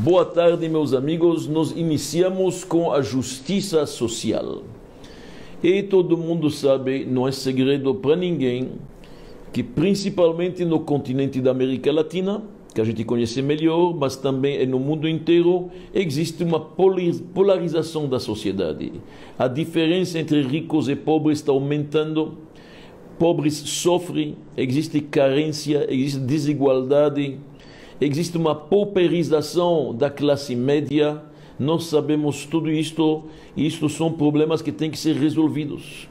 Boa tarde, meus amigos. Nós iniciamos com a justiça social. E todo mundo sabe, não é segredo para ninguém, que principalmente no continente da América Latina, que a gente conhece melhor, mas também no mundo inteiro, existe uma polarização da sociedade. A diferença entre ricos e pobres está aumentando. Pobres sofrem, existe carência, existe desigualdade, existe uma pauperização da classe média. Nós sabemos tudo isto, e isto são problemas que têm que ser resolvidos.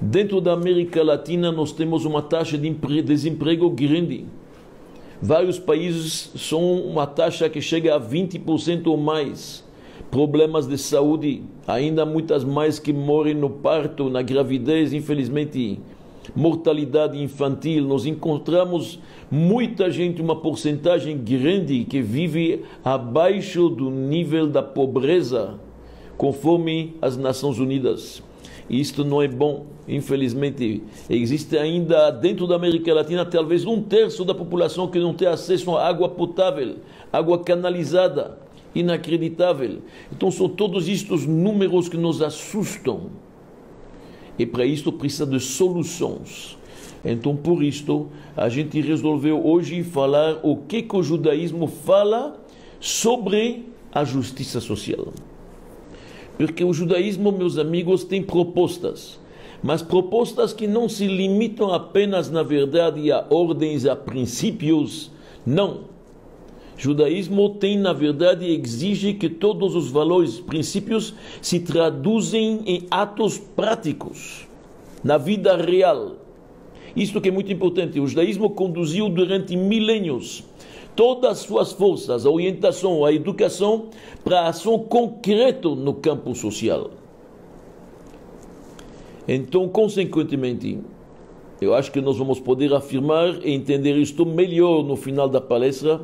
Dentro da América Latina, nós temos uma taxa de desemprego grande. Vários países são uma taxa que chega a 20% ou mais. Problemas de saúde, ainda muitas mais que morrem no parto, na gravidez, infelizmente. Mortalidade infantil, nós encontramos muita gente, uma porcentagem grande que vive abaixo do nível da pobreza, conforme as Nações Unidas. Isto não é bom, infelizmente. Existe ainda dentro da América Latina talvez um terço da população que não tem acesso à água potável, água canalizada. Inacreditável. Então são todos estes números que nos assustam. E para isto precisa de soluções. Então por isto a gente resolveu hoje falar o que, que o judaísmo fala sobre a justiça social. Porque o judaísmo, meus amigos, tem propostas, mas propostas que não se limitam apenas, na verdade, a ordens, a princípios. Não. Judaísmo tem, na verdade, exige que todos os valores, princípios, se traduzem em atos práticos, na vida real. Isto que é muito importante. O judaísmo conduziu durante milênios todas as suas forças, a orientação, a educação para a ação concreta no campo social. Então, consequentemente, eu acho que nós vamos poder afirmar e entender isto melhor no final da palestra,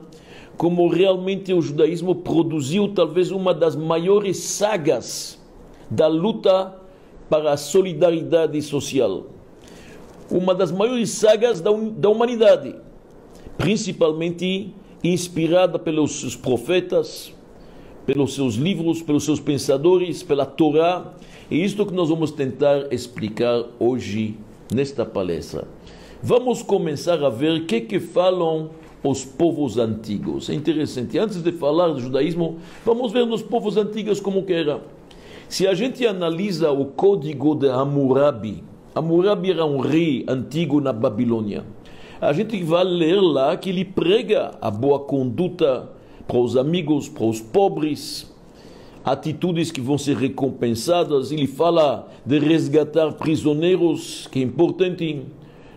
como realmente o judaísmo produziu talvez uma das maiores sagas da luta para a solidariedade social. Uma das maiores sagas da, da humanidade, principalmente inspirada pelos seus profetas, pelos seus livros, pelos seus pensadores, pela Torá. E isto que nós vamos tentar explicar hoje nesta palestra. Vamos começar a ver o que, que falam os povos antigos. É interessante. Antes de falar do judaísmo, vamos ver nos povos antigos como que era. Se a gente analisa o código de Hammurabi, Hammurabi era um rei antigo na Babilônia a gente vai ler lá que ele prega a boa conduta para os amigos, para os pobres, atitudes que vão ser recompensadas. Ele fala de resgatar prisioneiros, que é importante,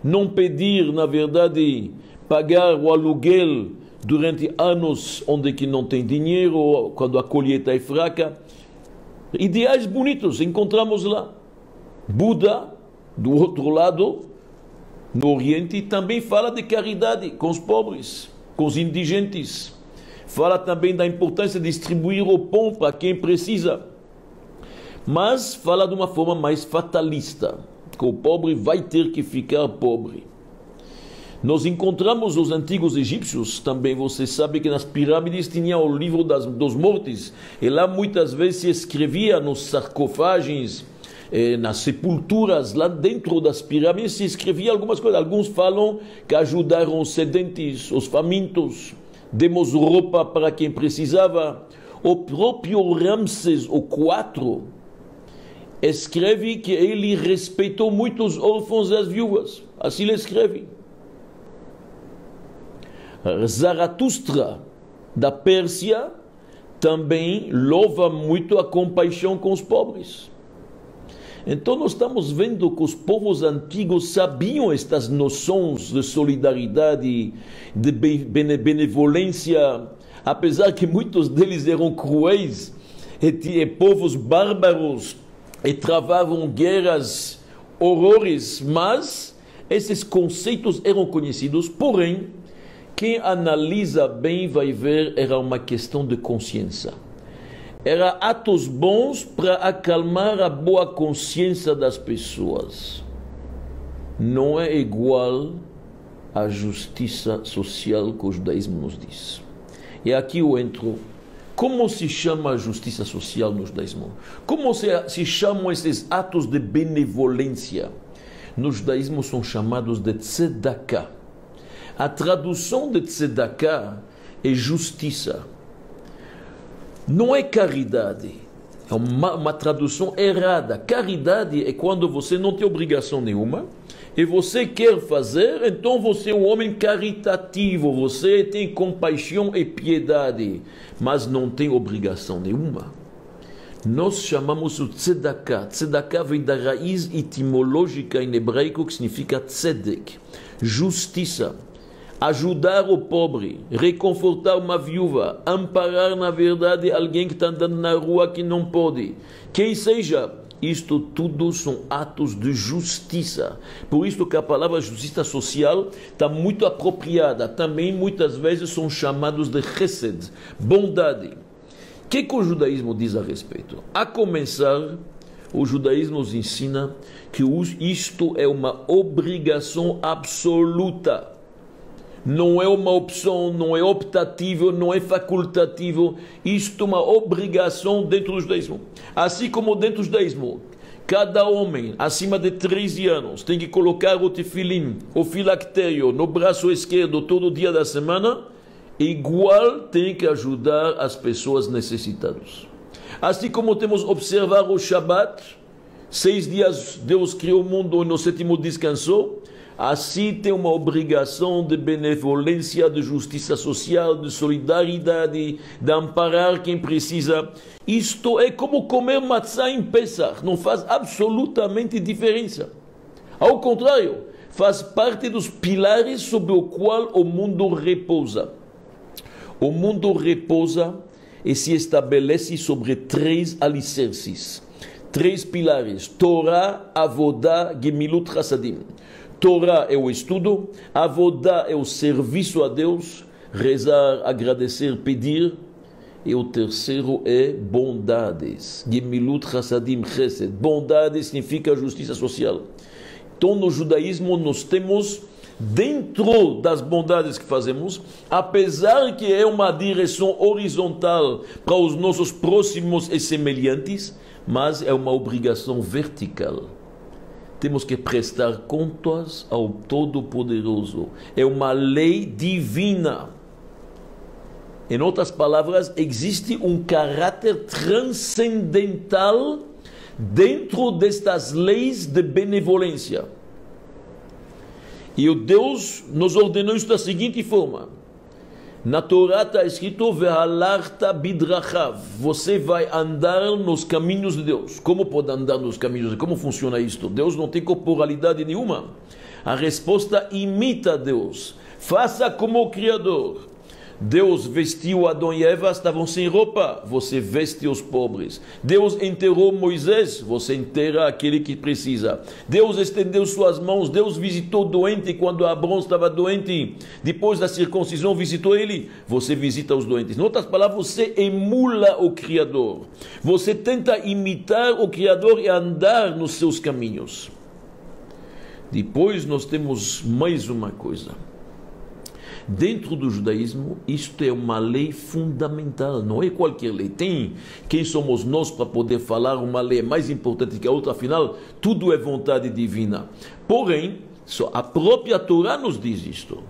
não pedir, na verdade, pagar o aluguel durante anos onde que não tem dinheiro, quando a colheita é fraca. Ideais bonitos encontramos lá. Buda, do outro lado, no Oriente também fala de caridade com os pobres, com os indigentes. Fala também da importância de distribuir o pão para quem precisa. Mas fala de uma forma mais fatalista, que o pobre vai ter que ficar pobre. Nós encontramos os antigos egípcios, também você sabe que nas pirâmides tinha o livro das, dos mortos, e lá muitas vezes se escrevia nos sarcofagens eh, nas sepulturas lá dentro das pirâmides se escrevia algumas coisas. Alguns falam que ajudaram os sedentes, os famintos, demos roupa para quem precisava. O próprio Ramses IV escreve que ele respeitou muito os órfãos e as viúvas. Assim ele escreve. Zaratustra, da Pérsia, também louva muito a compaixão com os pobres. Então nós estamos vendo que os povos antigos sabiam estas noções de solidariedade, de benevolência, apesar que muitos deles eram cruéis e, povos bárbaros e travavam guerras, horrores, mas esses conceitos eram conhecidos, porém, quem analisa bem vai ver era uma questão de consciência era atos bons para acalmar a boa consciência das pessoas. Não é igual à justiça social que o judaísmo nos diz. E aqui eu entro Como se chama a justiça social no judaísmo? Como se, se chamam esses atos de benevolência? No judaísmo são chamados de tzedakah. A tradução de tzedakah é justiça. Não é caridade. É uma, uma tradução errada. Caridade é quando você não tem obrigação nenhuma e você quer fazer, então você é um homem caritativo, você tem compaixão e piedade, mas não tem obrigação nenhuma. Nós chamamos o tzedakah. Tzedakah vem da raiz etimológica em hebraico que significa tzedek, justiça. Ajudar o pobre, reconfortar uma viúva, amparar na verdade alguém que está andando na rua que não pode. Quem seja, isto tudo são atos de justiça. Por isso que a palavra justiça social está muito apropriada. Também muitas vezes são chamados de chesed, bondade. O que, que o judaísmo diz a respeito? A começar, o judaísmo nos ensina que isto é uma obrigação absoluta não é uma opção, não é optativo, não é facultativo. Isto é uma obrigação dentro do judaísmo. Assim como dentro do judaísmo, cada homem acima de 13 anos tem que colocar o tefilim, o filactério no braço esquerdo todo dia da semana, igual tem que ajudar as pessoas necessitadas. Assim como temos observar o Shabat, seis dias Deus criou o mundo e no sétimo descansou, Assim tem uma obrigação de benevolência, de justiça social, de solidariedade, de amparar quem precisa. Isto é como comer matzah em Pesach, não faz absolutamente diferença. Ao contrário, faz parte dos pilares sobre o qual o mundo repousa. O mundo repousa e se estabelece sobre três alicerces, três pilares: Torah, Avodah, Gemilut Hasadim. Torá é o estudo, Avodá é o serviço a Deus, rezar, agradecer, pedir. E o terceiro é bondades. Gemilut Chassadim Chesed. Bondade significa justiça social. Então, no judaísmo, nós temos, dentro das bondades que fazemos, apesar que é uma direção horizontal para os nossos próximos e semelhantes, mas é uma obrigação vertical temos que prestar contas ao Todo-Poderoso. É uma lei divina. Em outras palavras, existe um caráter transcendental dentro destas leis de benevolência. E o Deus nos ordenou isso da seguinte forma: na Torá está escrito Vehalarta bidrachav. Você vai andar nos caminhos de Deus. Como pode andar nos caminhos? Como funciona isto? Deus não tem corporalidade nenhuma. A resposta imita Deus. Faça como o Criador. Deus vestiu Adão e Eva, estavam sem roupa, você veste os pobres. Deus enterrou Moisés, você enterra aquele que precisa. Deus estendeu suas mãos, Deus visitou doente quando Abrão estava doente. Depois da circuncisão, visitou ele, você visita os doentes. Em outras palavras, você emula o Criador. Você tenta imitar o Criador e andar nos seus caminhos. Depois nós temos mais uma coisa. Dentro do judaísmo, isto é uma lei fundamental, não é qualquer lei. Tem quem somos nós para poder falar uma lei mais importante que a outra, afinal, tudo é vontade divina. Porém, a própria Torá nos diz isto.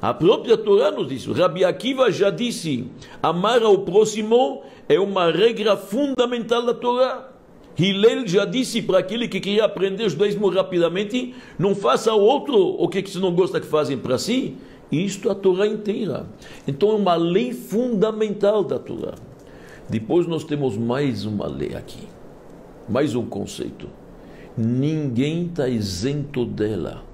A própria Torá nos diz. Rabi Akiva já disse: amar ao próximo é uma regra fundamental da Torá. Hillel já disse para aquele que queria aprender judaísmo rapidamente: não faça ao outro o que você não gosta que fazem para si. Isto a Torá inteira. Então é uma lei fundamental da Torá. Depois nós temos mais uma lei aqui, mais um conceito. Ninguém está isento dela.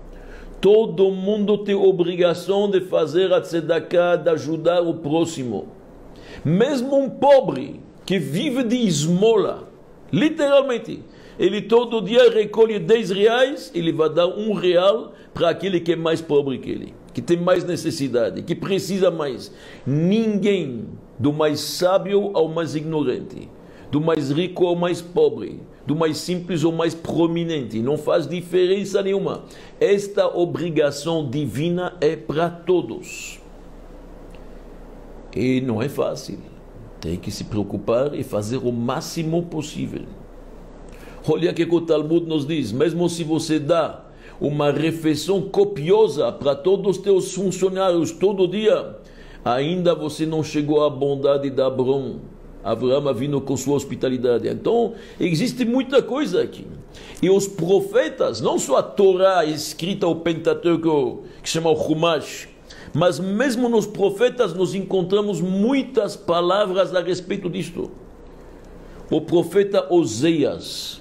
Todo mundo tem obrigação de fazer a tzedakah, de ajudar o próximo. Mesmo um pobre que vive de esmola, literalmente, ele todo dia recolhe 10 reais, ele vai dar um real para aquele que é mais pobre que ele que tem mais necessidade, que precisa mais. Ninguém, do mais sábio ao mais ignorante, do mais rico ao mais pobre, do mais simples ao mais prominente, não faz diferença nenhuma. Esta obrigação divina é para todos. E não é fácil. Tem que se preocupar e fazer o máximo possível. Olha que o Talmud nos diz: mesmo se você dá uma refeição copiosa para todos os teus funcionários todo dia, ainda você não chegou à bondade da Abraão. Abraão vindo com sua hospitalidade. Então, existe muita coisa aqui. E os profetas, não só a Torá escrita, o Pentateuco, que chama o Chumash, mas mesmo nos profetas nós encontramos muitas palavras a respeito disto. O profeta Oseias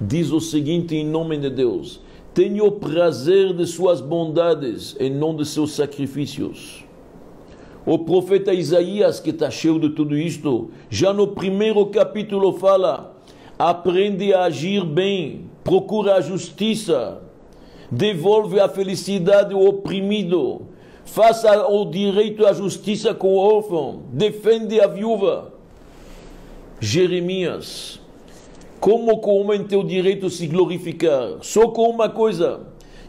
diz o seguinte em nome de Deus: Tenho prazer de suas bondades e não de seus sacrifícios. O profeta Isaías, que está cheio de tudo isto, já no primeiro capítulo fala: aprende a agir bem, procura a justiça, devolve a felicidade ao oprimido, faça o direito à justiça com o órfão, defende a viúva. Jeremias, como com o homem tem o direito de se glorificar? Só com uma coisa,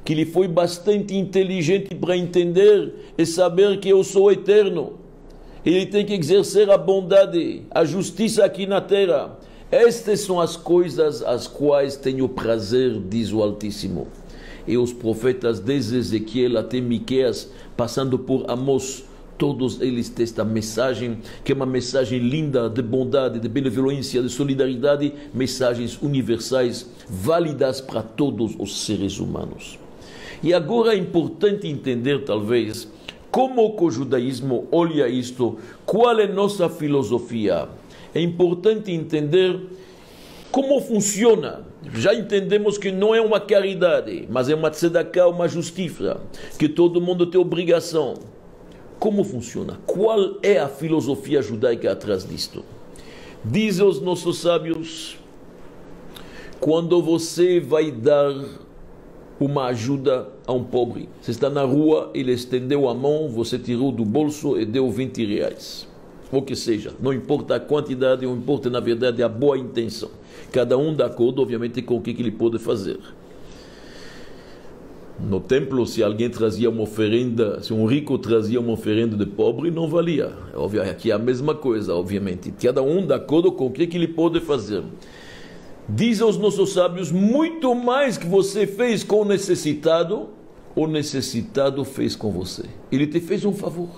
que ele foi bastante inteligente para entender e saber que eu sou eterno. Ele tem que exercer a bondade, a justiça aqui na terra. Estas são as coisas as quais tenho prazer, diz o Altíssimo. E os profetas desde Ezequiel até Miqueias, passando por Amós, todos eles têm esta mensagem, que é uma mensagem linda de bondade, de benevolência, de solidariedade, mensagens universais, válidas para todos os seres humanos. E agora é importante entender, talvez, como o judaísmo olha isto, qual é nossa filosofia. É importante entender como funciona. Já entendemos que não é uma caridade, mas é uma tzedakah, uma justiça, que todo mundo tem obrigação. Como funciona? Qual é a filosofia judaica atrás disto? Dizem os nossos sábios, quando você vai dar uma ajuda a um pobre. Você está na rua, ele estendeu a mão, você tirou do bolso e deu 20 reais. Ou que seja, não importa a quantidade, não importa na verdade a boa intenção. Cada um de acordo, obviamente, com o que ele pode fazer. No templo, se alguém trazia uma oferenda, se um rico trazia uma oferenda de pobre, não valia. Aqui é a mesma coisa, obviamente. Cada um de acordo com o que ele pode fazer. Diz aos nossos sábios: muito mais que você fez com o necessitado, o necessitado fez com você. Ele te fez um favor.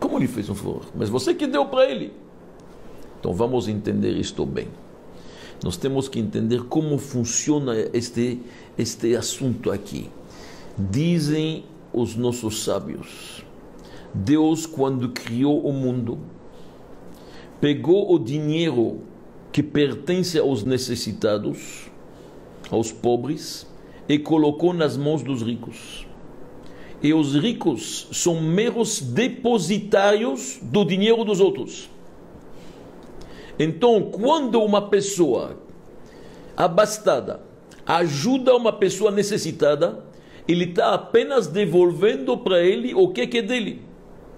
Como ele fez um favor? Mas você que deu para ele. Então vamos entender isto bem. Nós temos que entender como funciona este, este assunto aqui. Dizem os nossos sábios: Deus, quando criou o mundo, pegou o dinheiro que pertence aos necessitados, aos pobres, e colocou nas mãos dos ricos. E os ricos são meros depositários do dinheiro dos outros. Então, quando uma pessoa abastada ajuda uma pessoa necessitada, ele está apenas devolvendo para ele o que é dele.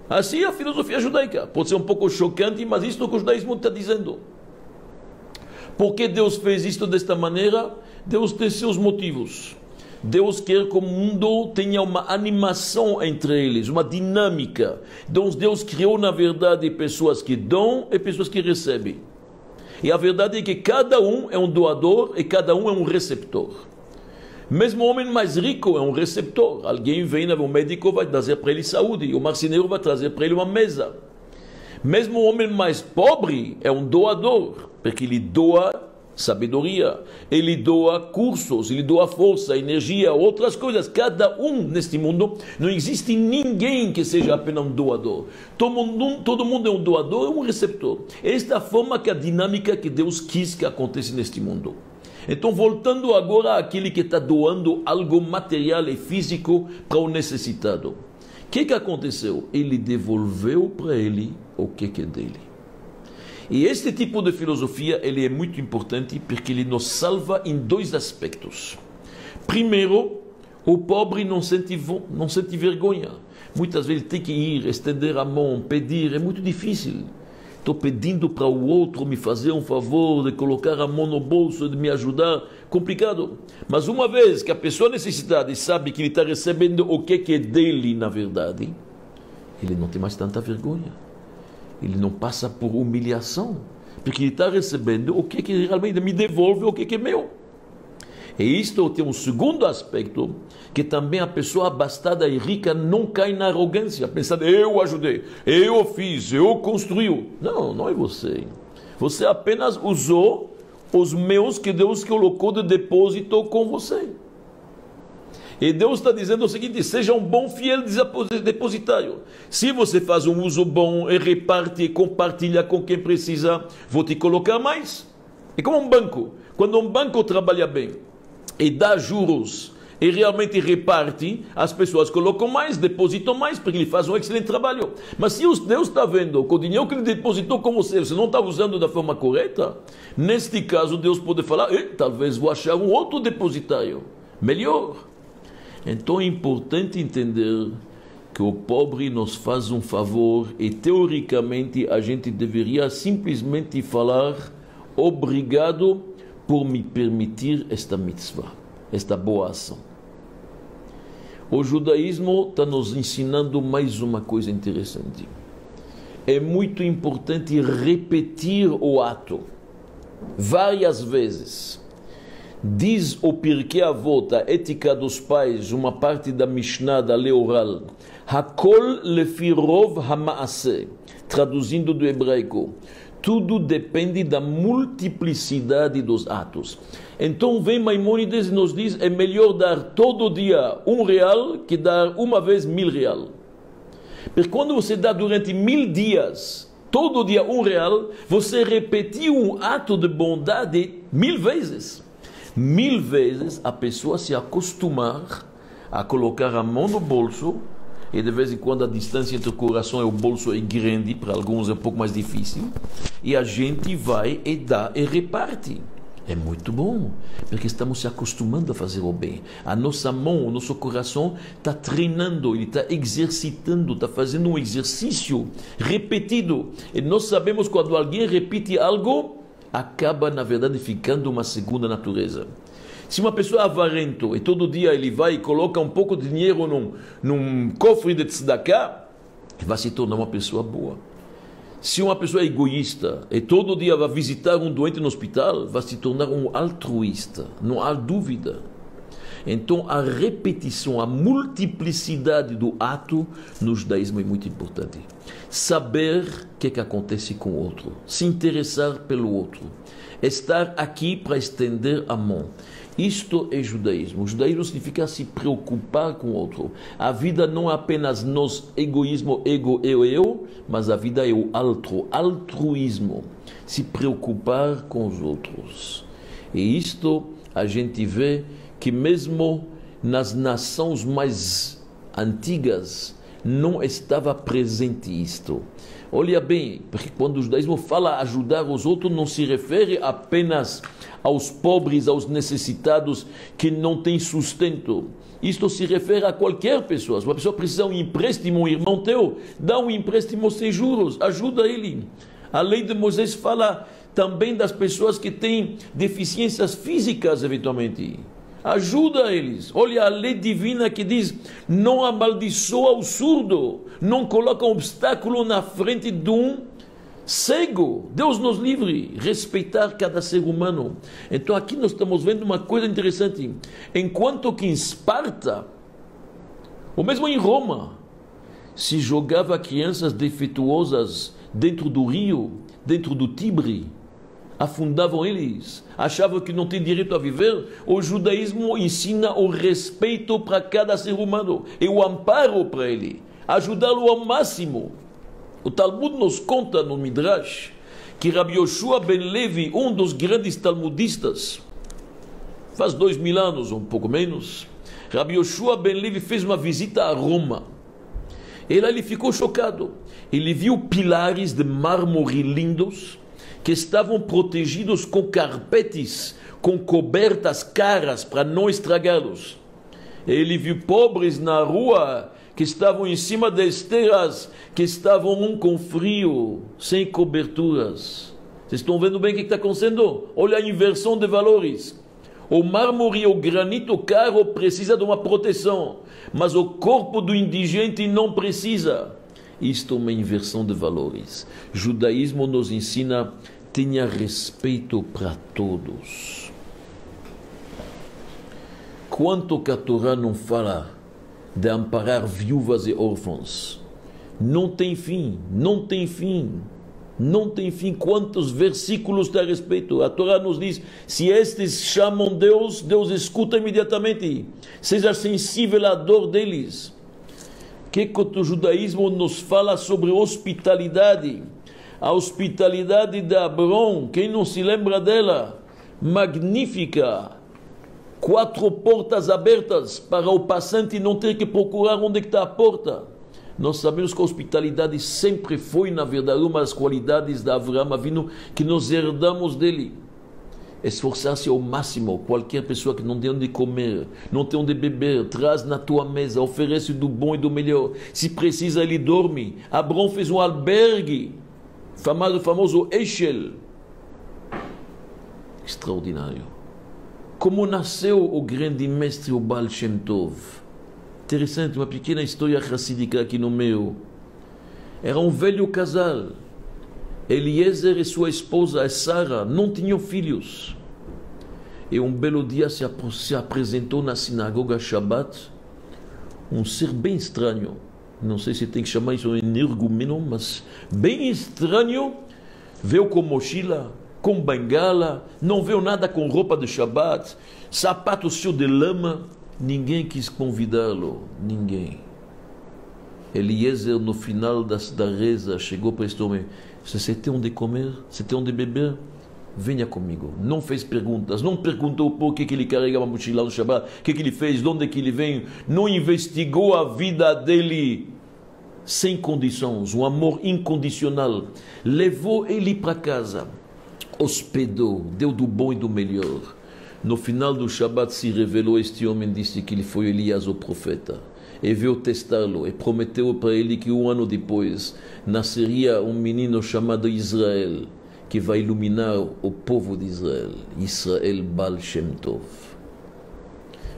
Assim é a filosofia judaica. Pode ser um pouco chocante, mas isso é o que o judaísmo está dizendo. Por que Deus fez isto desta maneira? Deus tem seus motivos. Deus quer que o mundo tenha uma animação entre eles, uma dinâmica. Então Deus criou, na verdade, pessoas que dão e pessoas que recebem. E a verdade é que cada um é um doador e cada um é um receptor. Mesmo o homem mais rico é um receptor. Alguém vem, o médico vai trazer para ele saúde, o marceneiro vai trazer para ele uma mesa. Mesmo o homem mais pobre é um doador, porque ele doa sabedoria, ele doa cursos, ele doa força, energia, outras coisas. Cada um neste mundo, não existe ninguém que seja apenas um doador. Todo mundo, todo mundo é um doador, é um receptor. Esta é a forma que a dinâmica que Deus quis que acontecesse neste mundo. Então, voltando agora àquele que está doando algo material e físico para o necessitado que, que aconteceu? Ele devolveu para ele o que, que é dele. E este tipo de filosofia ele é muito importante porque ele nos salva em dois aspectos. Primeiro, o pobre não sente, não sente vergonha. Muitas vezes tem que ir, estender a mão, pedir, é muito difícil. Estou pedindo para o outro me fazer um favor, de colocar a mão no bolso, de me ajudar. Complicado. Mas uma vez que a pessoa necessitada sabe que ele está recebendo o que é dele, na verdade, ele não tem mais tanta vergonha. ele não passa por humilhação, porque ele está recebendo o que, que realmente me devolve o que, que é meu. E isto tem um segundo aspecto, que também a pessoa abastada e rica não cai na arrogância, pensando, eu ajudei, eu fiz, eu construí. Não, não é você. Você apenas usou os meus que Deus colocou de depósito com você. E Deus está dizendo o seguinte: seja um bom fiel depositário. Se você faz um uso bom e reparte e compartilha com quem precisa, vou te colocar mais. É como um banco. Quando um banco trabalha bem e dá juros e realmente reparte, as pessoas colocam mais, depositam mais, porque ele faz um excelente trabalho. Mas se Deus está vendo que o dinheiro que ele depositou com você, você não está usando da forma correta, neste caso Deus pode falar, talvez vou achar um outro depositário, melhor. Então é importante entender que o pobre nos faz um favor e teoricamente a gente deveria simplesmente falar obrigado por me permitir esta mitzvah, esta boa ação. O judaísmo está nos ensinando mais uma coisa interessante. É muito importante repetir o ato várias vezes Diz o Pirkei Avot, a ética dos pais, uma parte da Mishnah, da lei oral. Hakol lefirov hamaase. Traduzindo do hebraico. Tudo depende da multiplicidade dos atos. Então vem Maimônides e nos diz, é melhor dar todo dia um real que dar uma vez mil real. Porque quando você dá durante mil dias, todo dia um real, você repetiu um ato de bondade mil vezes mil vezes a pessoa se acostumar a colocar a mão no bolso e de vez em quando a distância entre o coração e o bolso é grande, para alguns é um pouco mais difícil, e a gente vai e dá e reparte. É muito bom, porque estamos se acostumando a fazer o bem. A nossa mão, o nosso coração está treinando, ele está exercitando, está fazendo um exercício repetido. E nós sabemos quando alguém repete algo, acaba, na verdade, ficando uma segunda natureza. Se uma pessoa é avarento e todo dia ele vai e coloca um pouco de dinheiro num, num cofre de tzedakah, vai se tornar uma pessoa boa. Se uma pessoa é egoísta e todo dia vai visitar um doente no hospital, vai se tornar um altruísta. Não há dúvida. Então, a repetição, a multiplicidade do ato no judaísmo é muito importante. Saber o que, é que acontece com o outro, se interessar pelo outro, estar aqui para estender a mão. Isto é judaísmo. O judaísmo significa se preocupar com o outro. A vida não é apenas nós, egoísmo, ego, eu, eu, mas a vida é o altro, altruísmo. Se preocupar com os outros. E isto a gente vê que mesmo nas nações mais antigas não estava presente isto. Olha bem, porque quando o judaísmo fala ajudar os outros, não se refere apenas aos pobres, aos necessitados que não têm sustento. Isto se refere a qualquer pessoa. Se uma pessoa precisa de um empréstimo, um irmão teu, dá um empréstimo sem juros, ajuda ele. A lei de Moisés fala também das pessoas que têm deficiências físicas, eventualmente. Ajuda eles. Olha a lei divina que diz: não amaldiçoa o surdo, não coloca um obstáculo na frente de um cego. Deus nos livre, respeitar cada ser humano. Então aqui nós estamos vendo uma coisa interessante. Enquanto que em Esparta, ou mesmo em Roma, se jogava crianças defeituosas dentro do rio, dentro do Tibre, afundavam eles, achavam que não tem direito a viver. O judaísmo ensina o respeito para cada ser humano e o amparo para ele, ajudá-lo ao máximo. O Talmud nos conta no Midrash que Rabbi Yoshua ben Levi, um dos grandes talmudistas, faz dois mil anos, um pouco menos, Rabbi Yoshua ben Levi fez uma visita a Roma. E lá ele ficou chocado. Ele viu pilares de mármore lindos, que estavam protegidos com carpetes, com cobertas caras para não estragá-los. Ele viu pobres na rua que estavam em cima de esteiras, que estavam um com frio, sem coberturas. Vocês estão vendo bem o que está acontecendo? Olha a inversão de valores. O mármore, o granito caro precisa de uma proteção, mas o corpo do indigente não precisa. Isto é uma inversão de valores. Judaísmo nos ensina tenha respeito para todos. Quanto que a Torá não fala de amparar viúvas e órfãos? Não tem fim, não tem fim. Não tem fim quantos versículos tem a respeito. A Torá nos diz: se estes chamam Deus, Deus escuta imediatamente. Seja sensível à dor deles. Que, o judaísmo nos fala sobre hospitalidade? A hospitalidade de Abraão, quem não se lembra dela? Magnífica. Quatro portas abertas para o passante não ter que procurar onde está a porta. Nós sabemos que a hospitalidade sempre foi, na verdade, uma das qualidades da Avraham Avinu que nós herdamos dele. Esforçar-se ao máximo. Qualquer pessoa que não tem onde comer, não tem onde beber, traz na tua mesa, oferece do bom e do melhor. Se precisa, ele dorme. Abraão fez um albergue, famoso, famoso Eshel. Extraordinário. Como nasceu o grande mestre, o Baal Shem Tov? Interessante, uma pequena história racídica aqui no meio. Era um velho casal. Eliezer e sua esposa, Sara, não tinham filhos. E um belo dia se, ap se apresentou na sinagoga Shabbat um ser bem estranho. Não sei se tem que chamar isso de energumeno, mas bem estranho. Veio com mochila, com bengala, não veio nada com roupa de Shabbat, sapato cheio de lama. Ninguém quis convidá-lo, ninguém. Eliezer, no final da reza, chegou para este homem: Você tem onde comer? Você tem onde beber? Venha comigo. Não fez perguntas, não perguntou por que, que ele carregava a mochila no Shabbat, o que, que ele fez, de onde que ele vem, não investigou a vida dele sem condições, um amor incondicional. Levou ele para casa, hospedou, deu do bom e do melhor. No final do Shabat se revelou este homem, disse que ele foi Elias o profeta. E veio testá-lo e prometeu para ele que um ano depois nasceria um menino chamado Israel, que vai iluminar o povo de Israel. Israel Baal Shem Tov.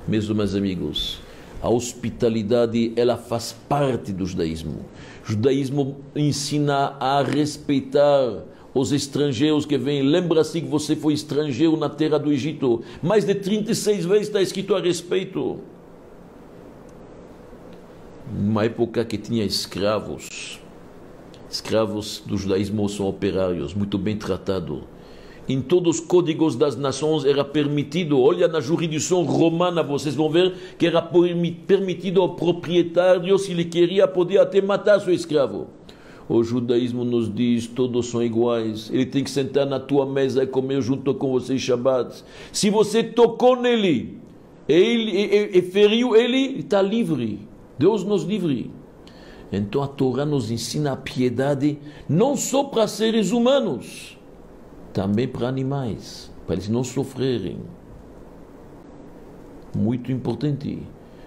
Meus amigos, a hospitalidade ela faz parte do judaísmo. O judaísmo ensina a respeitar os estrangeiros que vêm. Lembra-se que você foi estrangeiro na terra do Egito. Mais de 36 vezes está escrito a respeito. Numa época que tinha escravos. Escravos do judaísmo são operários, muito bem tratados. Em todos os códigos das nações era permitido, olha na jurisdição romana, vocês vão ver que era permitido ao proprietário, se ele queria, poder até matar seu escravo. O judaísmo nos diz todos são iguais. Ele tem que sentar na tua mesa e comer junto com você Shabbat. Se você tocou nele ele, e, e, e feriu ele, está livre. Deus nos livre. Então a Torá nos ensina a piedade não só para seres humanos, também para animais, para eles não sofrerem. Muito importante.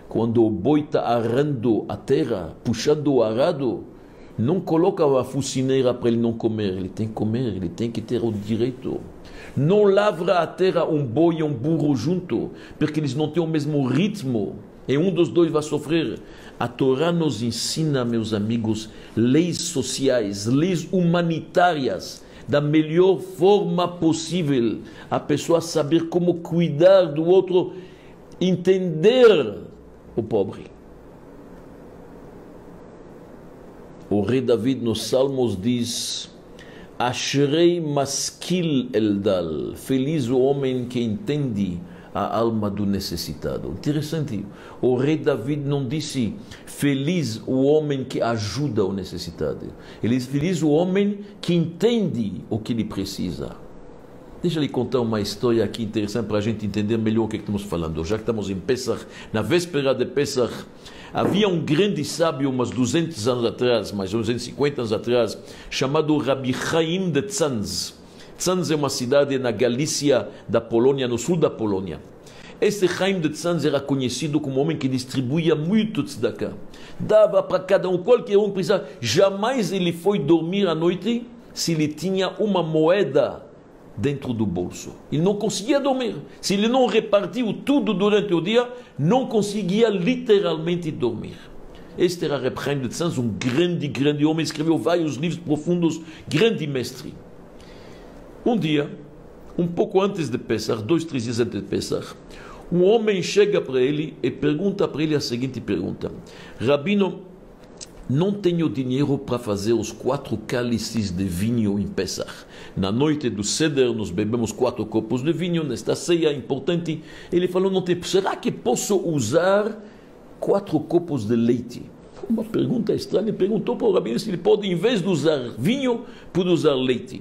Quando o boi está arando a terra, puxando o arado, não coloca a fucineira para ele não comer, ele tem que comer, ele tem que ter o direito. Não lavra a terra um boi e um burro junto, porque eles não têm o mesmo ritmo. E um dos dois vai sofrer. A Torá nos ensina, meus amigos, leis sociais, leis humanitárias, da melhor forma possível. A pessoa saber como cuidar do outro, entender o pobre. O rei David nos Salmos diz: Ashrei maskil eldal, feliz o homem que entende a alma do necessitado. Interessante, o rei David não disse feliz o homem que ajuda o necessitado. Ele diz feliz o homem que entende o que ele precisa. Deixa lhe contar uma história aqui interessante para a gente entender melhor o que, é que estamos falando. Já que estamos em Pesach, na véspera de Pesach, Havia um grande sábio, umas 200 anos atrás, mais ou menos 250 anos atrás, chamado Rabbi Chaim de Tzanz. Tzanz é uma cidade na Galícia da Polônia, no sul da Polônia. Este Chaim de Tzanz era conhecido como um homem que distribuía muito tzedakah. Dava para cada um, qualquer um precisava. Jamais ele foi dormir à noite se ele tinha uma moeda dentro do bolso. Ele não conseguia dormir. Se ele não repartiu tudo durante o dia, não conseguia literalmente dormir. Este era Reb Chaim de Tzanz, um grande, grande homem, escreveu vários livros profundos, grande mestre. Um dia, um pouco antes de Pesach, dois, três dias antes de Pesach, um homem chega para ele e pergunta para ele a seguinte pergunta: Rabino, não tenho dinheiro para fazer os quatro cálices de vinho em Pesach. Na noite do Seder, nós bebemos quatro copos de vinho, nesta ceia importante. Ele falou: não tem, será que posso usar quatro copos de leite? Uma pergunta estranha. Ele perguntou para o rabino se ele pode, em vez de usar vinho, pode usar leite.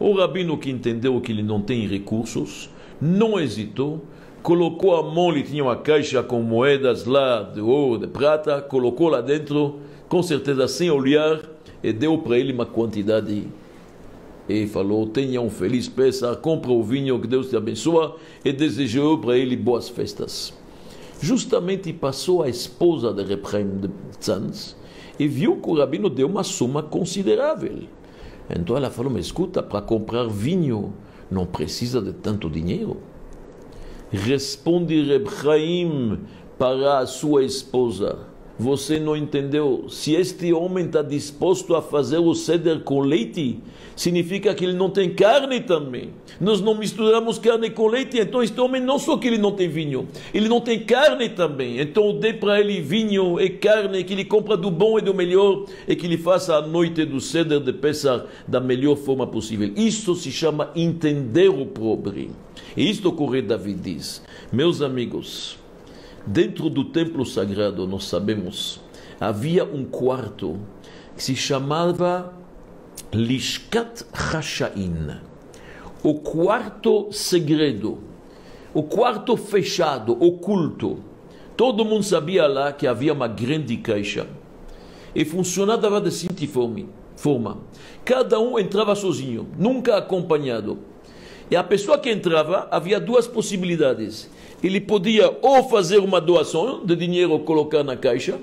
O rabino que entendeu que ele não tem recursos, não hesitou colocou a mão, ele tinha uma caixa com moedas lá de ouro, de prata, colocou lá dentro, com certeza sem olhar, e deu para ele uma quantidade. E falou: Tenha um feliz peça, compra o vinho, que Deus te abençoe, e desejou para ele boas festas. Justamente passou a esposa de Reprem de Tzanz e viu que o rabino deu uma suma considerável. Então ela falou: Me escuta, para comprar vinho não precisa de tanto dinheiro. Responde Reb Chaim para a sua esposa: Você não entendeu? Se este homem está disposto a fazer o ceder com leite, significa que ele não tem carne também. Nós não misturamos carne com leite, então este homem não só que ele não tem vinho, ele não tem carne também. Então dê para ele vinho e carne que ele compra do bom e do melhor e que ele faça a noite do ceder de Pesach da melhor forma possível. Isso se chama entender o pobre. E isto o rei Davi diz: Meus amigos, dentro do templo sagrado, nós sabemos, havia um quarto que se chamava Lishkat Hashain o quarto segredo, o quarto fechado, oculto. Todo mundo sabia lá que havia uma grande caixa e funcionava da seguinte forma: cada um entrava sozinho, nunca acompanhado. E a pessoa que entrava, havia duas possibilidades. Ele podia ou fazer uma doação de dinheiro colocar na caixa,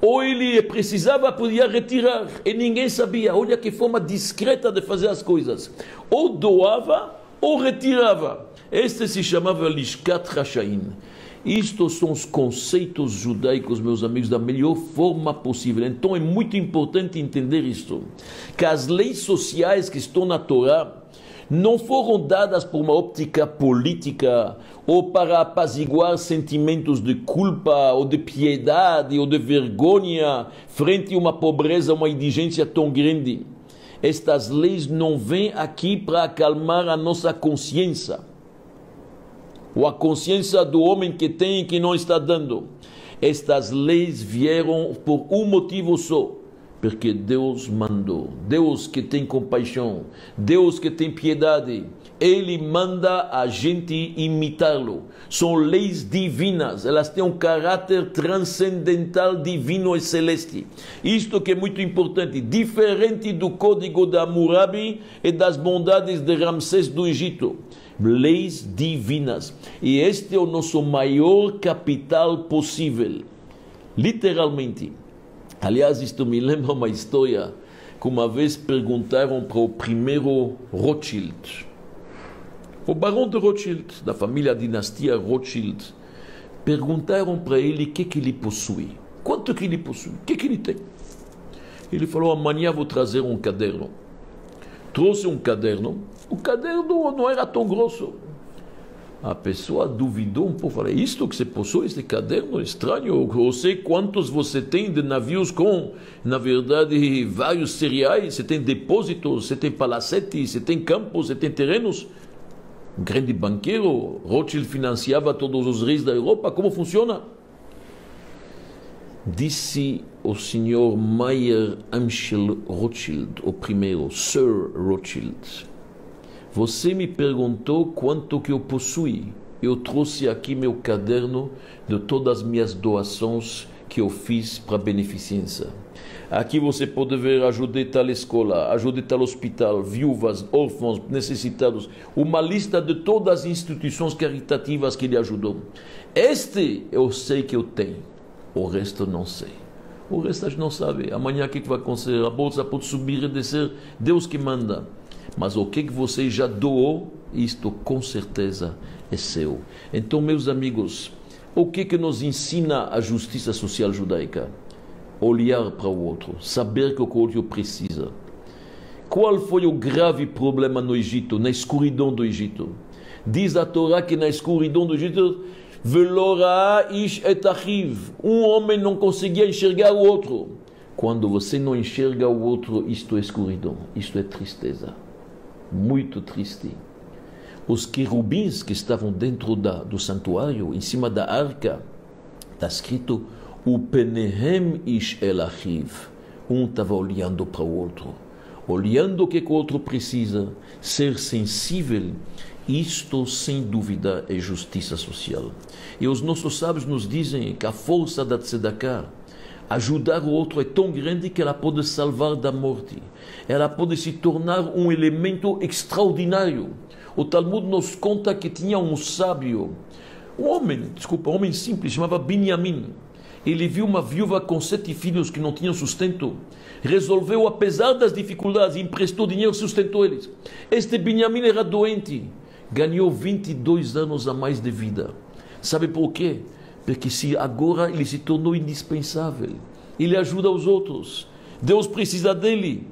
ou ele precisava, podia retirar. E ninguém sabia. Olha que forma discreta de fazer as coisas. Ou doava, ou retirava. Este se chamava Lishkat Rashaim. Estes são os conceitos judaicos, meus amigos, da melhor forma possível. Então é muito importante entender isto. Que as leis sociais que estão na Torá, não foram dadas por uma óptica política ou para apaziguar sentimentos de culpa ou de piedade ou de vergonha frente a uma pobreza, uma indigência tão grande. Estas leis não vêm aqui para acalmar a nossa consciência ou a consciência do homem que tem e que não está dando. Estas leis vieram por um motivo só porque Deus mandou. Deus que tem compaixão, Deus que tem piedade, Ele manda a gente imitá-lo. São leis divinas, elas têm um caráter transcendental, divino e celeste. Isto que é muito importante, diferente do código da Hammurabi e das bondades de Ramsés do Egito. Leis divinas. E este é o nosso maior capital possível. Literalmente Aliás, isto me lembra uma história que uma vez perguntaram para o primeiro Rothschild, o barão de Rothschild, da família dinastia Rothschild, perguntaram para ele o que, que ele possui, quanto que ele possui, o que, que ele tem. Ele falou: amanhã vou trazer um caderno. Trouxe um caderno, o caderno não era tão grosso, a pessoa duvidou um pouco, falou, isto que você possui, este caderno estranho, eu sei quantos você tem de navios com, na verdade, vários cereais, você tem depósitos, você tem palacetes, você tem campos, você tem terrenos. Um grande banqueiro, Rothschild financiava todos os reis da Europa, como funciona? Disse o senhor Mayer Amschel Rothschild, o primeiro, Sir Rothschild, você me perguntou quanto que eu possuí. Eu trouxe aqui meu caderno de todas as minhas doações que eu fiz para beneficência. Aqui você pode ver ajudei tal escola, ajudei tal hospital, viúvas, órfãos, necessitados, uma lista de todas as instituições caritativas que ele ajudou. Este eu sei que eu tenho, o resto não sei. O resto a gente não sabe. Amanhã o que vai acontecer? A bolsa pode subir e descer, Deus que manda. Mas o que, que você já doou, isto com certeza é seu. Então, meus amigos, o que, que nos ensina a justiça social judaica? olhar para o outro, saber que o outro precisa. Qual foi o grave problema no Egito, na escuridão do Egito? Diz a Torá que na escuridão do Egito. Um homem não conseguia enxergar o outro. Quando você não enxerga o outro, isto é escuridão, isto é tristeza. Muito triste. Os querubins que estavam dentro da, do santuário, em cima da arca, está escrito: O penehem ish elachiv. Um estava olhando para o outro, olhando o que o outro precisa, ser sensível isto, sem dúvida, é justiça social. E os nossos sábios nos dizem que a força da tzedakah, ajudar o outro, é tão grande que ela pode salvar da morte. Ela pode se tornar um elemento extraordinário. O Talmud nos conta que tinha um sábio, um homem, desculpa, um homem simples, chamava Binyamin. Ele viu uma viúva com sete filhos que não tinham sustento. Resolveu, apesar das dificuldades, emprestou dinheiro e sustentou eles. Este Binyamin era doente ganhou 22 anos a mais de vida. Sabe por quê? Porque se agora ele se tornou indispensável. Ele ajuda os outros. Deus precisa dele.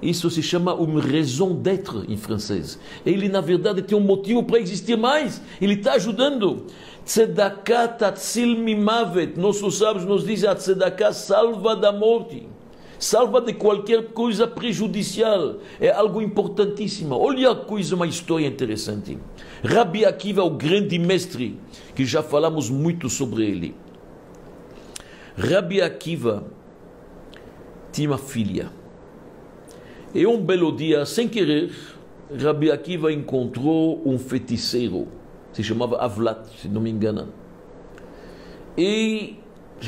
Isso se chama uma raison d'être em francês. Ele, na verdade, tem um motivo para existir mais. Ele está ajudando. Tzedakah tatzil mimavet. Nossos sábios nos dizem a tzedakah salva da morte salva de qualquer coisa prejudicial. É algo importantíssimo. Olha a coisa, uma história interessante. Rabi Akiva, o grande mestre, que já falamos muito sobre ele. Rabi Akiva tinha uma filha. E um belo dia, sem querer, Rabi Akiva encontrou um feiticeiro. Se chamava Avlat, se não me engano. E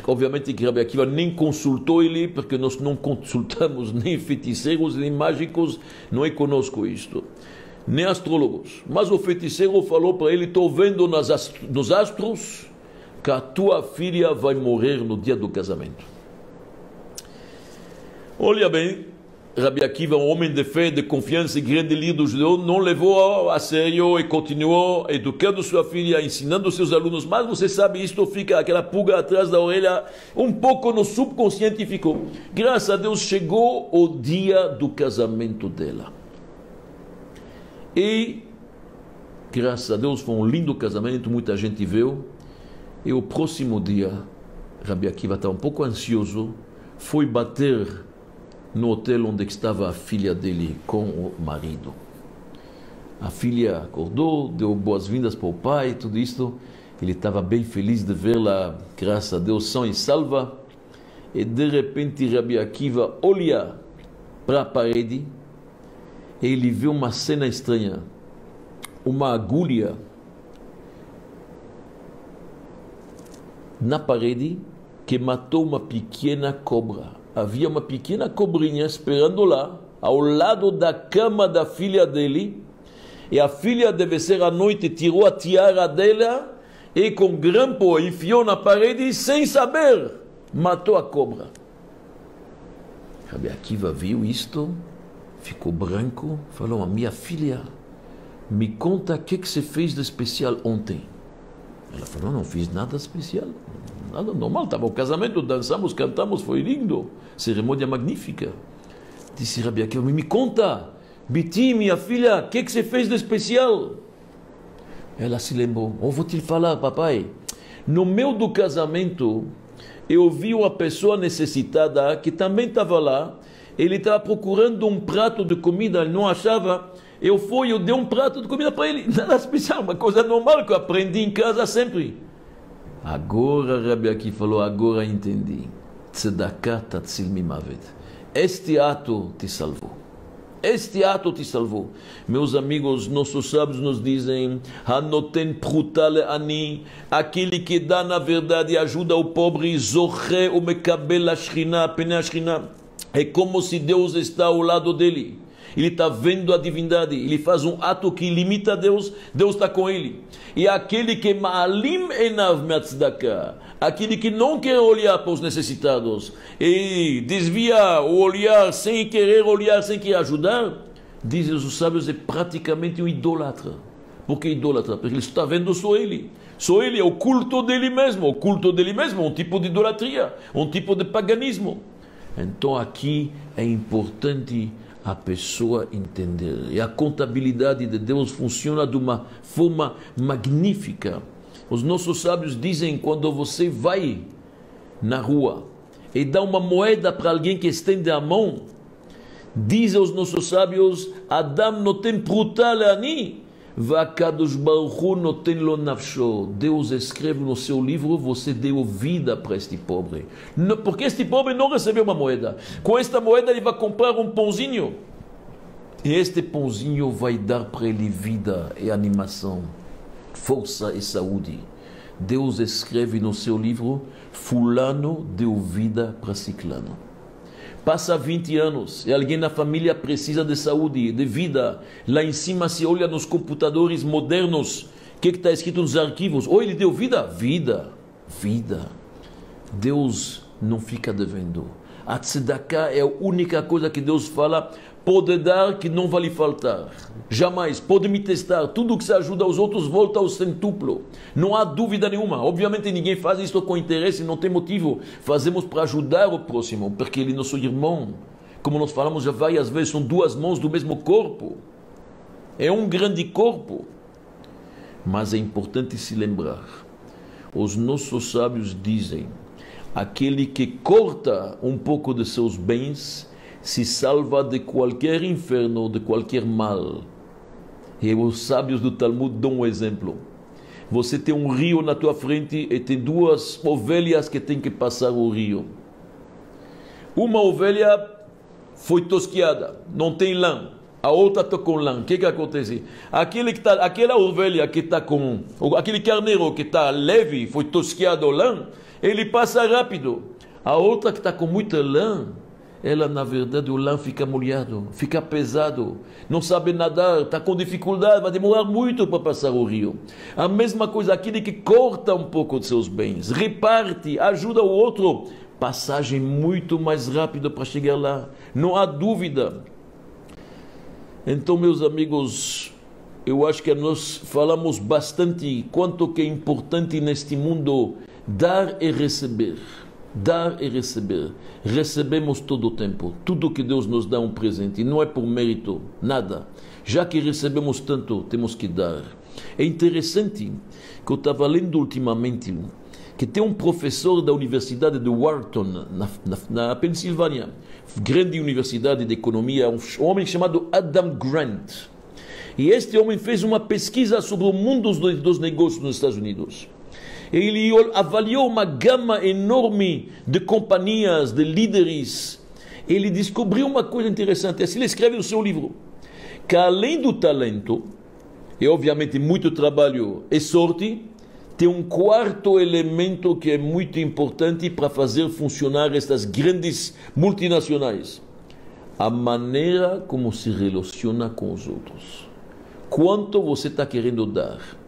Obviamente que Rabbi Akiva nem consultou ele, porque nós não consultamos nem feiticeiros, nem mágicos, não é conosco isto, nem astrólogos. Mas o feiticeiro falou para ele: Estou vendo nas nos astros que a tua filha vai morrer no dia do casamento. Olha bem, Rabi Akiva, um homem de fé, de confiança e grande líder judeu, não levou a sério e continuou educando sua filha, ensinando seus alunos. Mas você sabe, isto fica aquela pulga atrás da orelha, um pouco no subconsciente ficou. Graças a Deus chegou o dia do casamento dela. E, graças a Deus, foi um lindo casamento, muita gente viu. E o próximo dia, Rabi Akiva estava um pouco ansioso, foi bater no hotel onde estava a filha dele com o marido. A filha acordou, deu boas-vindas para o pai, tudo isto. Ele estava bem feliz de vê-la, graças a Deus, são e salva. E de repente Rabi Akiva olha para a parede e ele vê uma cena estranha. Uma agulha na parede que matou uma pequena cobra havia uma pequena cobrinha esperando lá, ao lado da cama da filha dele, e a filha deve ser à noite, tirou a tiara dela e com grampo enfiou na parede sem saber, matou a cobra. Rabi Akiva viu isto, ficou branco, falou: a minha filha, me conta o que, que você fez de especial ontem. Ela falou: não fiz nada especial nada normal. Estava o casamento, dançamos, cantamos, foi lindo. Cerimônia magnífica. Disse Rabi Akiva, me conta, Biti, minha filha, o que, que você fez de especial? Ela se lembrou, oh, vou te falar, papai. No meio do casamento, eu vi uma pessoa necessitada que também estava lá. Ele estava procurando um prato de comida, ele não achava. Eu fui, eu dei um prato de comida para ele. Nada especial, uma coisa normal que eu aprendi em casa sempre. Agora Rabi aqui falou, agora entendi. Tzedakah tatzil mimavet. Este ato te salvou. Este ato te salvou. Meus amigos, nossos sábios nos dizem: Hanoten prutale ani, aquele que dá na verdade ajuda o pobre, zorre o mekabel a shrina, É como se Deus está ao lado dele ele está vendo a divindade, ele faz um ato que limita Deus, Deus está com ele. E aquele que ma'alim enav aquele que não quer olhar para os necessitados e desvia o olhar sem querer olhar, sem querer ajudar, dizem os sábios, é praticamente um idólatra. Por que idólatra? Porque ele está vendo só ele. Só ele é o culto dele mesmo. O culto dele mesmo é um tipo de idolatria, um tipo de paganismo. Então aqui é importante a pessoa entender. E a contabilidade de Deus funciona de uma forma magnífica. Os nossos sábios dizem quando você vai na rua e dá uma moeda para alguém que estende a mão, dizem os nossos sábios, Adam notem prutal ani, Vakadosh Baruch noten lo nafsho. Deus escreve no seu livro, você deu vida para este pobre. Porque este pobre não recebeu uma moeda. Com esta moeda ele vai comprar um pãozinho. E este pãozinho vai dar para ele vida e animação, força e saúde. Deus escreve no seu livro, fulano deu vida para ciclano. Passa 20 anos e alguém na família precisa de saúde, de vida. Lá em cima se olha nos computadores modernos. O que está escrito nos arquivos? Ou ele deu vida? Vida. Vida. Deus não fica devendo. A tzedakah é a única coisa que Deus fala pode dar que não vai lhe faltar. Jamais. Pode me testar. Tudo que se ajuda aos outros volta ao centuplo. Não há dúvida nenhuma. Obviamente ninguém faz isso com interesse, não tem motivo. Fazemos para ajudar o próximo, porque ele é nosso irmão. Como nós falamos já várias vezes, são duas mãos do mesmo corpo. É um grande corpo. Mas é importante se lembrar. Os nossos sábios dizem: aquele que corta um pouco de seus bens se salva de qualquer inferno, de qualquer mal. E os sábios do Talmud dão um exemplo. Você tem um rio na tua frente e tem duas ovelhas que tem que passar o rio. Uma ovelha foi tosquiada, não tem lã. A outra está com lã. O que, que acontece? Aquele que tá, aquela ovelha que está com. Aquele carneiro que está leve, foi tosquiado lã, ele passa rápido. A outra que está com muita lã, ela na verdade o lã fica molhado, fica pesado, não sabe nadar, está com dificuldade, vai demorar muito para passar o rio. A mesma coisa aquele que corta um pouco de seus bens, reparte, ajuda o outro, passagem muito mais rápida para chegar lá, não há dúvida. Então, meus amigos, eu acho que nós falamos bastante quanto que é importante neste mundo dar e receber dar e receber. Recebemos todo o tempo. Tudo que Deus nos dá é um presente. E não é por mérito, nada. Já que recebemos tanto, temos que dar. É interessante que eu estava lendo ultimamente que tem um professor da Universidade de Wharton, na, na, na Pensilvânia, grande universidade de economia, um homem chamado Adam Grant. E este homem fez uma pesquisa sobre o mundo dos, dos negócios nos Estados Unidos ele avaliou uma gama enorme de companhias, de líderes. Ele descobriu uma coisa interessante. Assim ele escreve no seu livro: que além do talento, e obviamente muito trabalho e sorte, tem um quarto elemento que é muito importante para fazer funcionar estas grandes multinacionais: a maneira como se relaciona com os outros. Quanto você está querendo dar?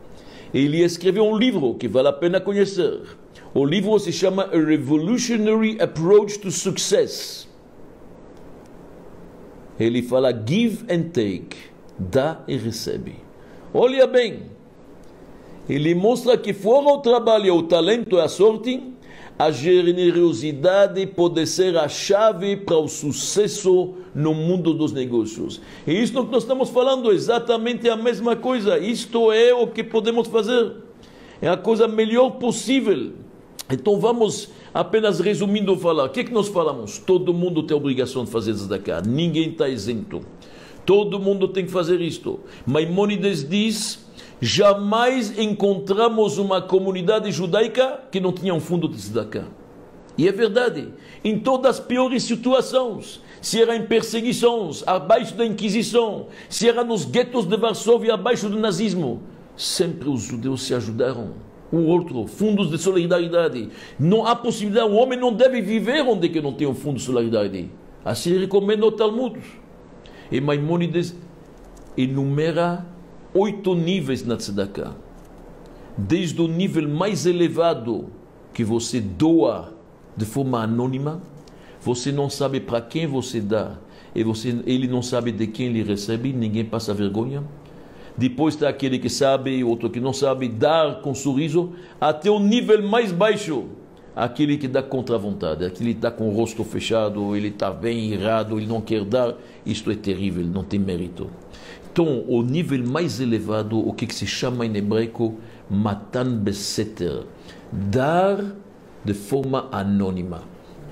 Ele escreveu um livro que vale a pena conhecer. O livro se chama A Revolutionary Approach to Success. Ele fala give and take, dá e recebe. Olha bem, ele mostra que fora o trabalho, o talento e a sorte, a generosidade pode ser a chave para o sucesso no mundo dos negócios. E isto que nós estamos falando é exatamente a mesma coisa. Isto é o que podemos fazer. É a coisa melhor possível. Então vamos apenas resumindo falar. O que é que nós falamos? Todo mundo tem a obrigação de fazer isso daqui. Ninguém está isento. Todo mundo tem que fazer isto. Maimonides diz jamais encontramos uma comunidade judaica que não tinha um fundo de tzedakah. E é verdade, em todas as piores situações, se era em perseguições, abaixo da Inquisição, se era nos guetos de Varsóvia, abaixo do nazismo, sempre os judeus se ajudaram. O outro, fundos de solidariedade. Não há possibilidade, o homem não deve viver onde que não tem um fundo de solidariedade. Assim recomenda o Talmud. E Maimonides enumera oito níveis na tzedakah. Desde o nível mais elevado, que você doa de forma anônima, você não sabe para quem você dá, e você, ele não sabe de quem ele recebe, ninguém passa vergonha. depois está aquele que sabe, outro que não sabe, dar com sorriso, até o nível mais baixo, aquele que dá contra a vontade, aquele que está com o rosto fechado, ele está bem irado, ele não quer dar, isto é terrível, não tem mérito. Então, o nível mais elevado, o que, que se chama em hebraico matan beseter, dar de forma anônima.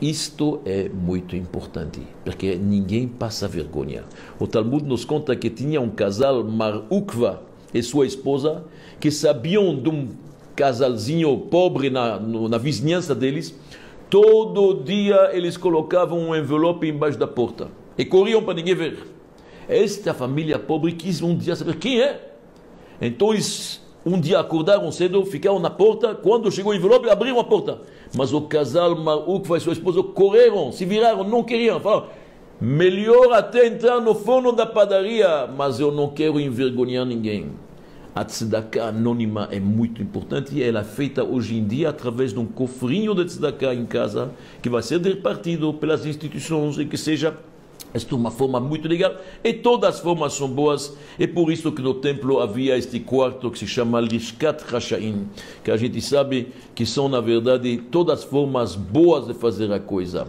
Isto é muito importante, porque ninguém passa vergonha. O Talmud nos conta que tinha um casal, Mar Ukva e sua esposa, que sabiam de um casalzinho pobre na, na vizinhança deles. Todo dia eles colocavam um envelope embaixo da porta e corriam para ninguém ver. Esta família pobre quis um dia saber quem é. Então eles um dia acordaram cedo, ficaram na porta. Quando chegou o envelope, abriram a porta. Mas o casal Maruk e sua esposa correram, se viraram, não queriam. Falaram, melhor até entrar no forno da padaria, mas eu não quero envergonhar ninguém. A tzedakah anônima é muito importante e ela é feita hoje em dia através de um cofrinho de tzedakah em casa que vai ser repartido pelas instituições e que seja esta é uma forma muito legal e todas as formas são boas. É por isso que no templo havia este quarto que se chama Lishkat Rashaim, que a gente sabe que são, na verdade, todas as formas boas de fazer a coisa.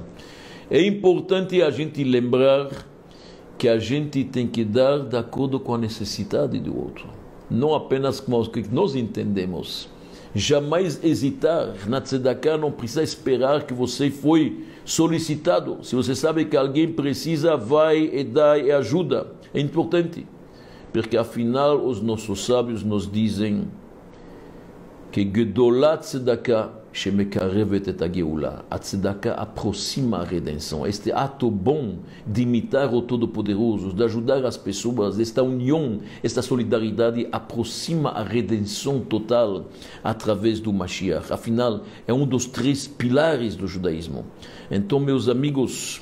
É importante a gente lembrar que a gente tem que dar de acordo com a necessidade do outro, não apenas com o que nós entendemos. Jamais hesitar na tzedakah, não precisa esperar que você foi solicitado. Se você sabe que alguém precisa, vai e dá e ajuda. É importante. Porque afinal os nossos sábios nos dizem que Gedolat Tzedakah Et Ageula. A Tzedakah aproxima a redenção. Este ato bom de imitar o Todo-Poderoso, de ajudar as pessoas, esta união, esta solidariedade aproxima a redenção total através do Mashiach. Afinal, é um dos três pilares do judaísmo. Então, meus amigos,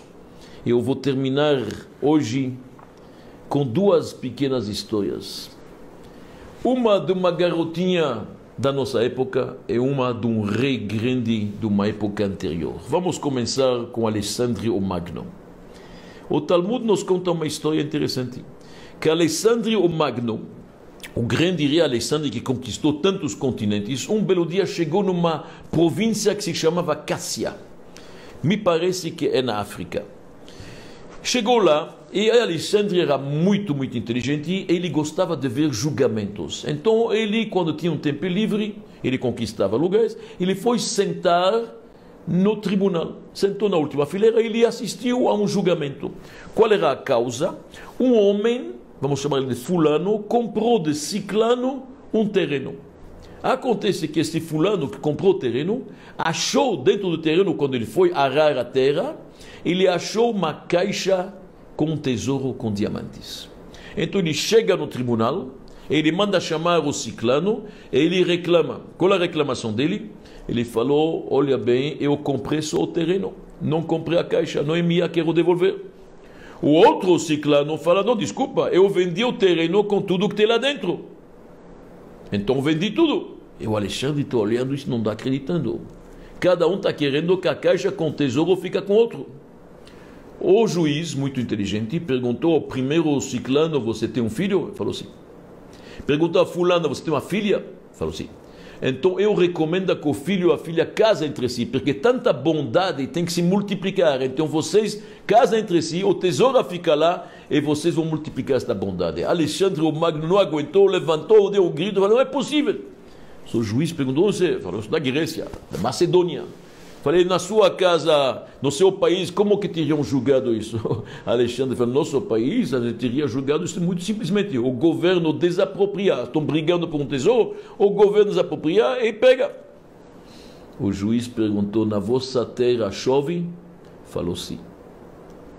eu vou terminar hoje com duas pequenas histórias. Uma de uma garotinha da nossa época e uma de um rei grande de uma época anterior. Vamos começar com Alexandre o Magno. O Talmud nos conta uma história interessante. Que Alexandre o Magno, o grande rei Alexandre que conquistou tantos continentes, um belo dia chegou numa província que se chamava Cássia. Me parece que é na África. Chegou lá e Alexandre era muito, muito inteligente e ele gostava de ver julgamentos. Então ele, quando tinha um tempo livre, ele conquistava lugares, ele foi sentar no tribunal. Sentou na última fileira e ele assistiu a um julgamento. Qual era a causa? Um homem, vamos chamar ele de fulano, comprou de ciclano um terreno. Acontece que esse fulano que comprou o terreno, achou dentro do terreno, quando ele foi arar a terra, ele achou uma caixa com um tesouro com diamantes. Então ele chega no tribunal, ele manda chamar o ciclano, ele reclama. Qual a reclamação dele? Ele falou: Olha bem, eu comprei só o terreno, não comprei a caixa, não é minha, quero devolver. O outro ciclano fala: Não, desculpa, eu vendi o terreno com tudo que tem lá dentro. Então vendi tudo. E o Alexandre está olhando isso, não está acreditando. Cada um está querendo que a caixa com tesouro fica com outro. O juiz, muito inteligente, perguntou ao primeiro ciclano: Você tem um filho? Ele falou sim. Perguntou a fulana: Você tem uma filha? Falou sim. Então eu recomendo que o filho e a filha casem entre si, porque tanta bondade tem que se multiplicar. Então vocês casam entre si, o tesouro fica lá e vocês vão multiplicar esta bondade. Alexandre o Magno não aguentou, levantou, deu um grito, falou: Não é possível. O juiz perguntou: Você falou: Da Grécia, da Macedônia. Falei, na sua casa, no seu país, como que teriam julgado isso? Alexandre falou, no nosso país, a gente teria julgado isso muito simplesmente. O governo desapropriar. Estão brigando por um tesouro, o governo desapropriar e pega. O juiz perguntou, na vossa terra chove? Falou sim.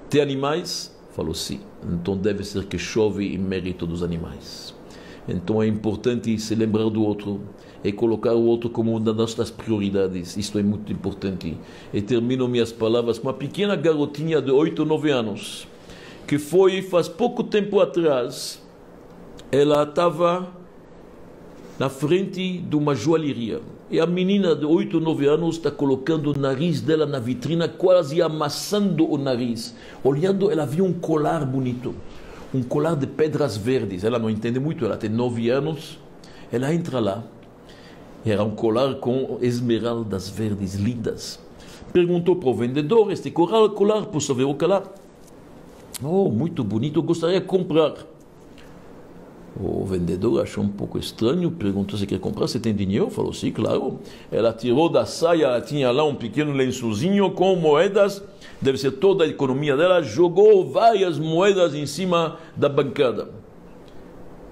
Tem animais? Falou sim. Então deve ser que chove em mérito dos animais. Então é importante se lembrar do outro e colocar o outro como uma das nossas prioridades. Isto é muito importante. E termino minhas palavras com uma pequena garotinha de 8, 9 anos, que foi faz pouco tempo atrás, ela estava na frente de uma joalheria. E a menina de 8, 9 anos está colocando o nariz dela na vitrina, quase amassando o nariz. Olhando, ela viu um colar bonito um colar de pedras verdes. Ela não entende muito, ela tem nove anos. Ela entra lá. Era um colar com esmeraldas verdes lindas. Perguntou para o vendedor: Este colar, colar posso ver o colar? Oh, muito bonito, gostaria de comprar. O vendedor achou um pouco estranho, perguntou se quer comprar, você tem dinheiro? Falou, sim, claro. Ela tirou da saia, tinha lá um pequeno lençozinho com moedas, deve ser toda a economia dela, jogou várias moedas em cima da bancada.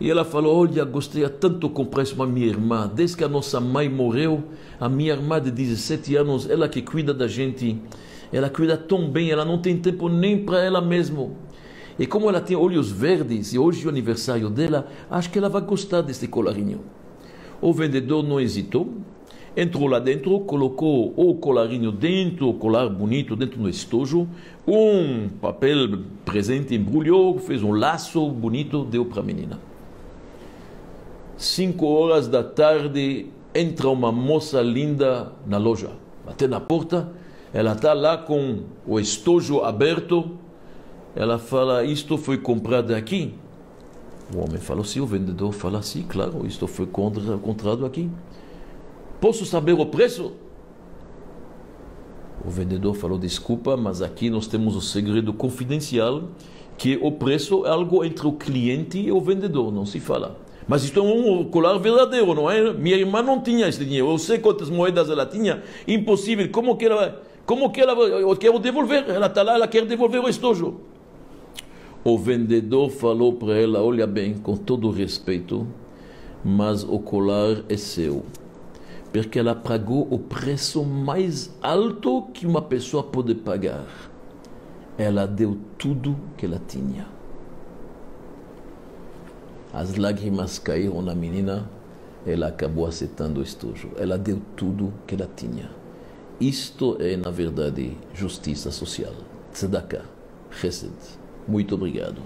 E ela falou, olha, gostaria tanto de comprar isso para minha irmã. Desde que a nossa mãe morreu, a minha irmã de 17 anos, ela que cuida da gente, ela cuida tão bem, ela não tem tempo nem para ela mesma. E como ela tem olhos verdes e hoje é o aniversário dela, acho que ela vai gostar deste colarinho. O vendedor não hesitou, entrou lá dentro, colocou o colarinho dentro, o colar bonito dentro do estojo, um papel presente embrulhou, fez um laço bonito, deu para a menina. Cinco horas da tarde, entra uma moça linda na loja. Até na porta, ela está lá com o estojo aberto, ela fala, isto foi comprado aqui. O homem fala sim, o vendedor fala sim, claro, isto foi comprado aqui. Posso saber o preço? O vendedor falou, desculpa, mas aqui nós temos o segredo confidencial, que o preço é algo entre o cliente e o vendedor, não se fala. Mas isto é um colar verdadeiro, não é? Minha irmã não tinha esse dinheiro. Eu sei quantas moedas ela tinha. Impossível. Como que ela, como que ela, eu quero devolver? Ela está lá, ela quer devolver o estojo. O vendedor falou para ela: Olha bem, com todo respeito, mas o colar é seu. Porque ela pagou o preço mais alto que uma pessoa pode pagar. Ela deu tudo que ela tinha. As lágrimas caíram na menina, ela acabou aceitando o estojo. Ela deu tudo que ela tinha. Isto é, na verdade, justiça social. Tzedakah, chesed. Muito obrigado.